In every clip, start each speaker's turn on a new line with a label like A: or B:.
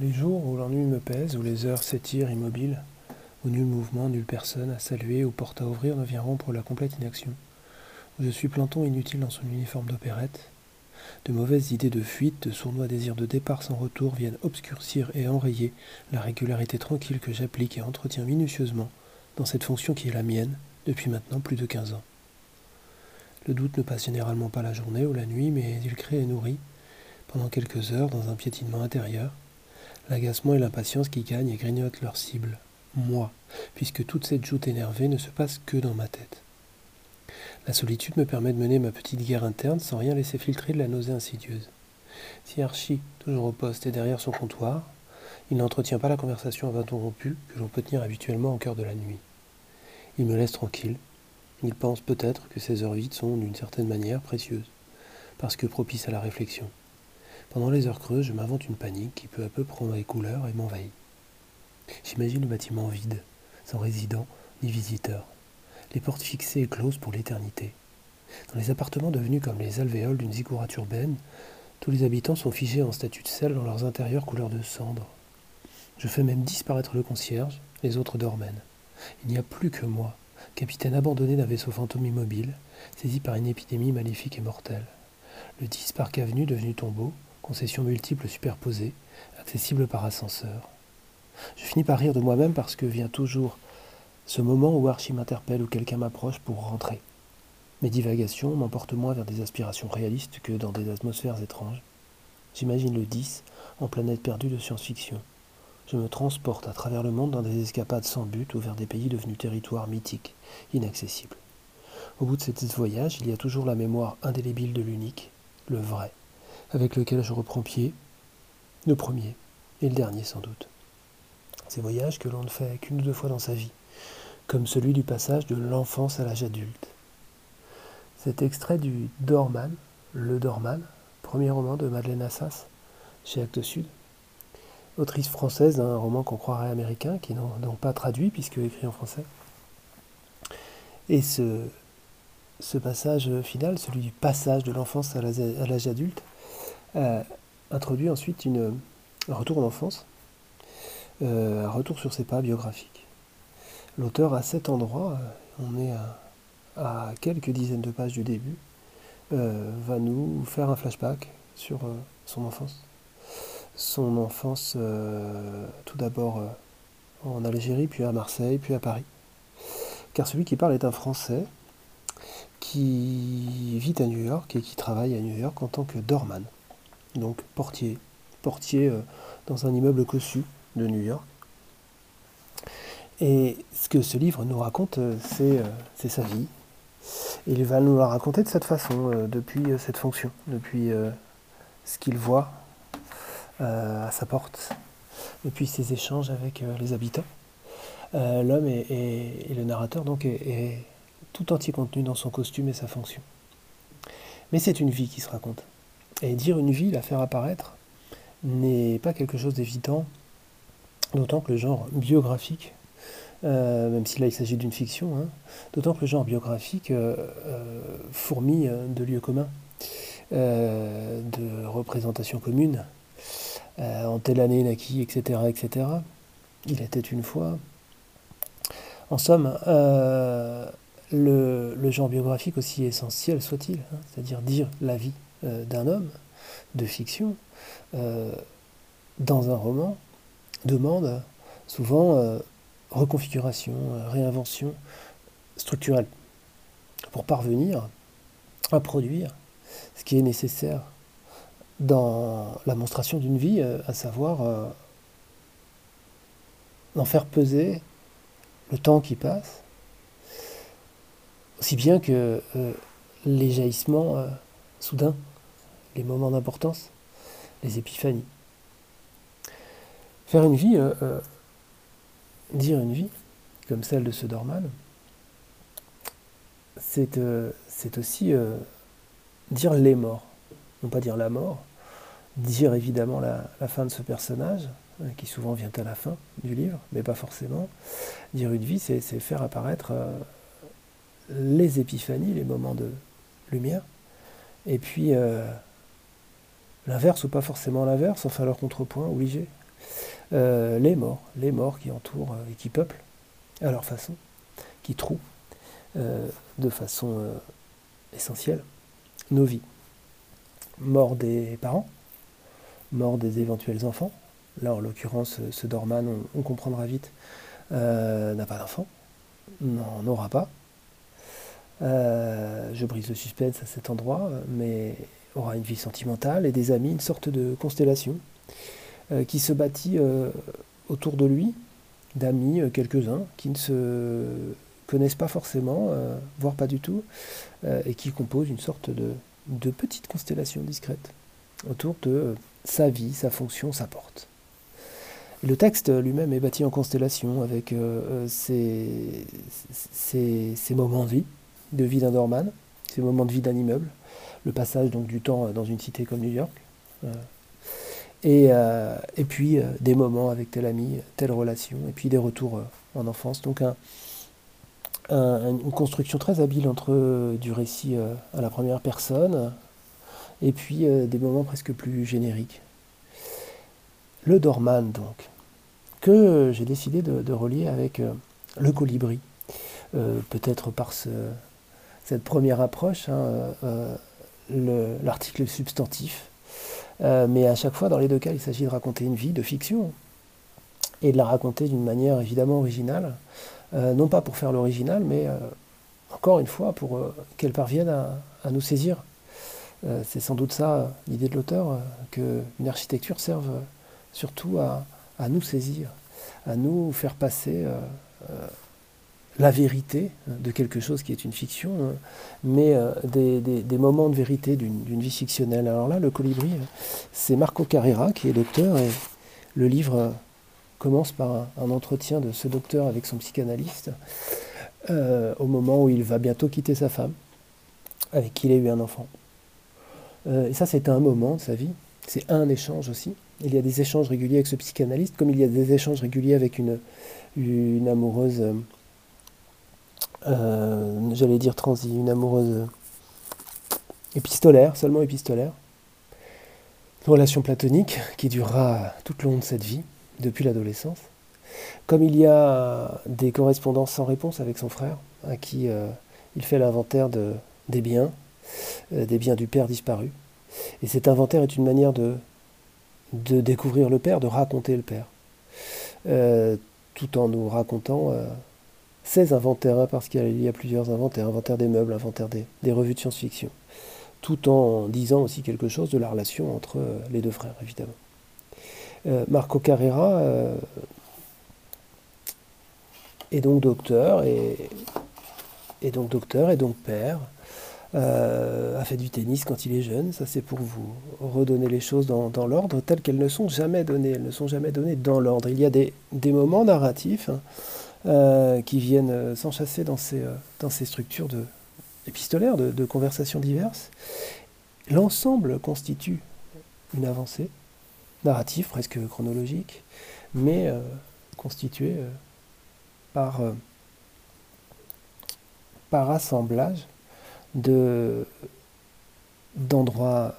A: Les jours où l'ennui me pèse, où les heures s'étirent immobiles, où nul mouvement, nulle personne à saluer ou porte à ouvrir ne vient rompre la complète inaction, où je suis planton inutile dans son uniforme d'opérette, de mauvaises idées de fuite, de sournois désirs de départ sans retour viennent obscurcir et enrayer la régularité tranquille que j'applique et entretiens minutieusement dans cette fonction qui est la mienne depuis maintenant plus de quinze ans. Le doute ne passe généralement pas la journée ou la nuit, mais il crée et nourrit, pendant quelques heures, dans un piétinement intérieur, l'agacement et l'impatience qui gagnent et grignotent leur cible, moi, puisque toute cette joute énervée ne se passe que dans ma tête. La solitude me permet de mener ma petite guerre interne sans rien laisser filtrer de la nausée insidieuse. Si Archie, toujours au poste, est derrière son comptoir, il n'entretient pas la conversation à rompu que l'on peut tenir habituellement au cœur de la nuit. Il me laisse tranquille. Il pense peut-être que ces heures vides sont, d'une certaine manière, précieuses, parce que propices à la réflexion. Pendant les heures creuses, je m'invente une panique qui peu à peu prend les couleurs et m'envahit. J'imagine le bâtiment vide, sans résident ni visiteur, les portes fixées et closes pour l'éternité. Dans les appartements devenus comme les alvéoles d'une ziggourate urbaine, tous les habitants sont figés en statut de sel dans leurs intérieurs couleur de cendre. Je fais même disparaître le concierge, les autres dormennent. Il n'y a plus que moi, capitaine abandonné d'un vaisseau fantôme immobile, saisi par une épidémie maléfique et mortelle. Le 10 Parc Avenue devenu tombeau, concessions multiples superposées, accessibles par ascenseur. Je finis par rire de moi-même parce que vient toujours ce moment où Archie m'interpelle ou quelqu'un m'approche pour rentrer. Mes divagations m'emportent moins vers des aspirations réalistes que dans des atmosphères étranges. J'imagine le 10 en planète perdue de science-fiction. Je me transporte à travers le monde dans des escapades sans but ou vers des pays devenus territoires mythiques, inaccessibles. Au bout de cet voyage, il y a toujours la mémoire indélébile de l'unique, le vrai avec lequel je reprends pied, le premier et le dernier sans doute. Ces voyages que l'on ne fait qu'une ou deux fois dans sa vie, comme celui du passage de l'enfance à l'âge adulte. Cet extrait du Dorman, Le Dorman, premier roman de Madeleine Assas, chez Actes Sud, autrice française d'un roman qu'on croirait américain, qui n'ont donc pas traduit puisque écrit en français. Et ce passage final, celui du passage de l'enfance à l'âge adulte, euh, introduit ensuite une, un retour en enfance, euh, un retour sur ses pas biographiques. L'auteur, à cet endroit, euh, on est à, quelques dizaines de pages du début, va nous faire un flashback sur son enfance. Son enfance, tout d'abord en Algérie, puis à Marseille, puis à Paris. Car celui qui parle est un Français qui vit à New York et qui travaille à New York en tant que doorman donc portier, portier euh, dans un immeuble cossu de New York. Et ce que ce livre nous raconte, euh, euh, c'est sa vie. Il va nous la raconter de cette façon, depuis cette fonction, depuis ce qu'il voit à sa porte, depuis ses échanges avec les habitants. L'homme et, le narrateur donc est tout entier contenu dans son costume et sa fonction. Mais c'est une vie qui se raconte. Et dire une vie, la faire apparaître, n'est pas quelque chose d'évident, d'autant que le genre biographique, euh, même si là il s'agit d'une fiction, hein, d'autant que le genre biographique euh, euh, fourmille de lieux communs, de représentations communes, en telle année naquit, etc., etc. Il était une fois. En somme, le, genre biographique, aussi essentiel soit-il, hein, c'est-à-dire dire la vie euh, d'un homme de fiction euh, dans un roman demande souvent euh, reconfiguration, réinvention structurelle pour parvenir à produire ce qui est nécessaire dans la monstration d'une vie, à savoir en faire peser le temps qui passe, aussi bien que les jaillissements soudains les moments d'importance, les épiphanies. Faire une vie, euh, euh, dire une vie, comme celle de ce Dorman, c'est euh, aussi dire les morts, non pas dire la mort, dire évidemment la, la fin de ce personnage, qui souvent vient à la fin du livre, mais pas forcément. Dire une vie, c'est faire apparaître les épiphanies, les moments de lumière, et puis L'inverse ou pas forcément l'inverse, enfin leur contrepoint obligé, les morts, les morts qui entourent et qui peuplent à leur façon, qui trouent de façon essentielle nos vies. Mort des parents, mort des éventuels enfants. Là, en l'occurrence, ce Dorman, on, comprendra vite, n'a pas d'enfant, n'en aura pas. Euh, je brise le suspense à cet endroit, mais aura une vie sentimentale et des amis, une sorte de constellation euh, qui se bâtit euh, autour de lui, d'amis, quelques-uns, qui ne se connaissent pas forcément, voire pas du tout, et qui composent une sorte de, petite constellation discrète autour de sa vie, sa fonction, sa porte. Le texte lui-même est bâti en constellation avec ses, ses moments de vie, de vie d'un dorman, ces moments de vie d'un immeuble, le passage donc du temps dans une cité comme New York, euh, et, euh, et, puis euh, des moments avec tel ami, telle relation, et puis des retours en enfance. Donc un, une construction très habile entre du récit à la première personne et puis des moments presque plus génériques. Le Dorman, donc, que j'ai décidé de, relier avec le colibri, peut-être par ce, cette première approche, hein, euh, l'article substantif. Euh, mais à chaque fois, dans les deux cas, il s'agit de raconter une vie de fiction et de la raconter d'une manière évidemment originale, euh, non pas pour faire l'original, mais encore une fois pour qu'elle parvienne à, nous saisir. C'est sans doute ça l'idée de l'auteur, qu'une architecture serve surtout à, nous saisir, à nous faire passer la vérité de quelque chose qui est une fiction, hein, mais euh, des, moments de vérité d'une vie fictionnelle. Alors là, le colibri, c'est Marco Carrera qui est docteur, et le livre euh, commence par un, entretien de ce docteur avec son psychanalyste, euh, au moment où il va bientôt quitter sa femme, avec qui il a eu un enfant. et ça, c'est un moment de sa vie, c'est un échange aussi. Il y a des échanges réguliers avec ce psychanalyste, comme il y a des échanges réguliers avec une, amoureuse euh, j'allais dire transi, une amoureuse épistolaire, seulement épistolaire. Une relation platonique qui durera tout le long de cette vie, depuis l'adolescence. Comme il y a des correspondances sans réponse avec son frère, à qui euh, il fait l'inventaire de, des biens, euh, des biens du père disparu. Et cet inventaire est une manière de, de découvrir le père, de raconter le père, tout en nous racontant 16 inventaires, parce qu'il y a plusieurs inventaires, inventaire des meubles, inventaire des, revues de science-fiction, tout en disant aussi quelque chose de la relation entre euh, les deux frères, évidemment. Euh, Marco Carrera euh, est donc docteur, et, donc docteur, et donc père, a fait du tennis quand il est jeune, ça c'est pour vous redonner les choses dans, l'ordre, telles qu'elles ne sont jamais données, elles ne sont jamais données dans l'ordre. Il y a des, moments narratifs, hein, euh, qui viennent euh, s'enchasser dans ces, euh, dans ces structures de, épistolaires, de, conversations diverses. L'ensemble constitue une avancée narrative, presque chronologique, mais constituée par, par assemblage de, d'endroits,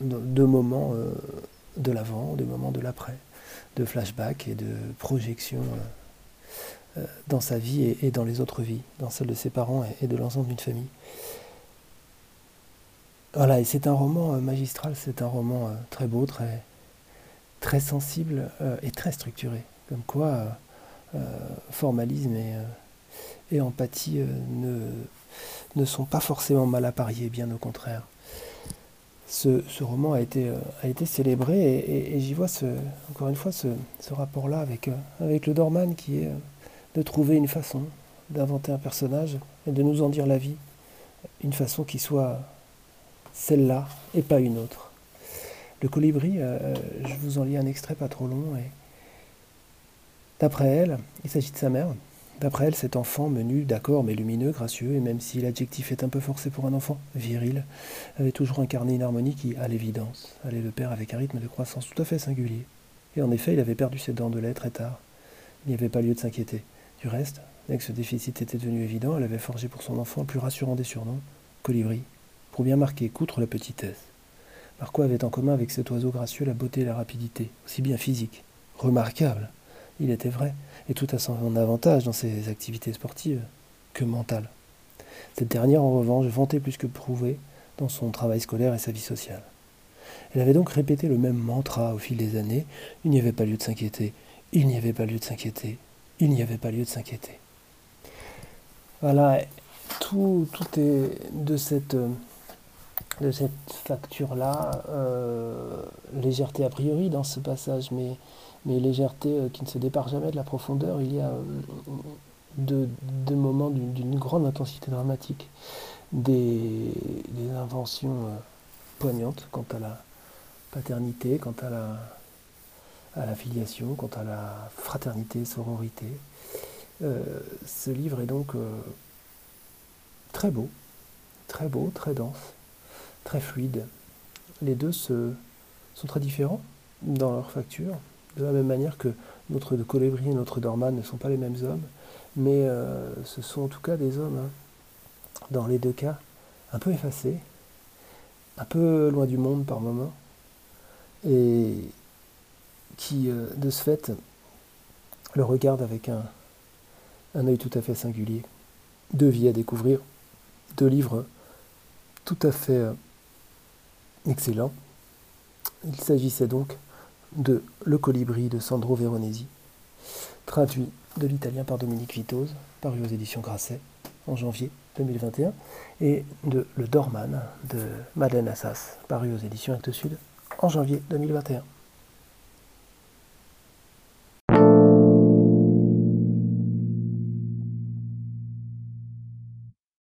A: de, moments de l'avant, de moments de l'après, de flashbacks et de projections dans sa vie et, dans les autres vies, dans celle de ses parents et, de l'ensemble d'une famille. Voilà, et c'est un roman euh, magistral, c'est un roman euh, très beau, très, très sensible et très structuré. Comme quoi, formalisme et, empathie ne, ne sont pas forcément mal appariés, bien au contraire. Ce, roman a été, a été célébré et, j'y vois ce, encore une fois ce, rapport-là avec, avec le Dorman qui est de trouver une façon d'inventer un personnage et de nous en dire la vie, une façon qui soit celle-là et pas une autre. Le colibri, euh, je vous en lis un extrait pas trop long. Et d'après elle, il s'agit de sa mère. D'après elle, cet enfant menu, d'accord, mais lumineux, gracieux, et même si l'adjectif est un peu forcé pour un enfant, viril, avait toujours incarné une harmonie qui, à l'évidence, allait le père avec un rythme de croissance tout à fait singulier. Et en effet, il avait perdu ses dents de lait très tard. Il n'y avait pas lieu de s'inquiéter. Du reste, dès que ce déficit était devenu évident, elle avait forgé pour son enfant le plus rassurant des surnoms, Colibri, pour bien marquer qu'outre la petitesse, Marco avait en commun avec cet oiseau gracieux la beauté et la rapidité, aussi bien physique remarquable, il était vrai, et tout à son avantage dans ses activités sportives que mentales. Cette dernière, en revanche, vantait plus que prouvé dans son travail scolaire et sa vie sociale. Elle avait donc répété le même mantra au fil des années. Il n'y avait pas lieu de s'inquiéter, il n'y avait pas lieu de s'inquiéter, il n'y avait pas lieu de s'inquiéter. Voilà, tout, tout est de cette, de cette facture-là, euh, légèreté a priori dans ce passage, mais, mais légèreté euh, qui ne se départ jamais de la profondeur. Il y a deux, moments d'une grande intensité dramatique, des, des inventions euh, poignantes quant à la paternité, quant à la, à la filiation, quant à la fraternité, sororité. Euh, ce livre est donc euh, très beau, très beau, très dense, très fluide. Les deux se, sont très différents dans leur facture, de la même manière que notre de Colébry et notre Dorman ne sont pas les mêmes hommes, mais euh, ce sont en tout cas des hommes, hein, dans les deux cas, un peu effacés, un peu loin du monde par moments, et qui, euh, de ce fait, le regarde avec un, œil tout à fait singulier. Deux vies à découvrir, deux livres tout à fait euh, excellents. Il s'agissait donc de Le colibri de Sandro Veronesi, traduit de l'italien par Dominique Vitoz, paru aux éditions Grasset en janvier 2021, et de Le Dorman de Madeleine Assas, paru aux éditions Actes Sud en janvier 2021.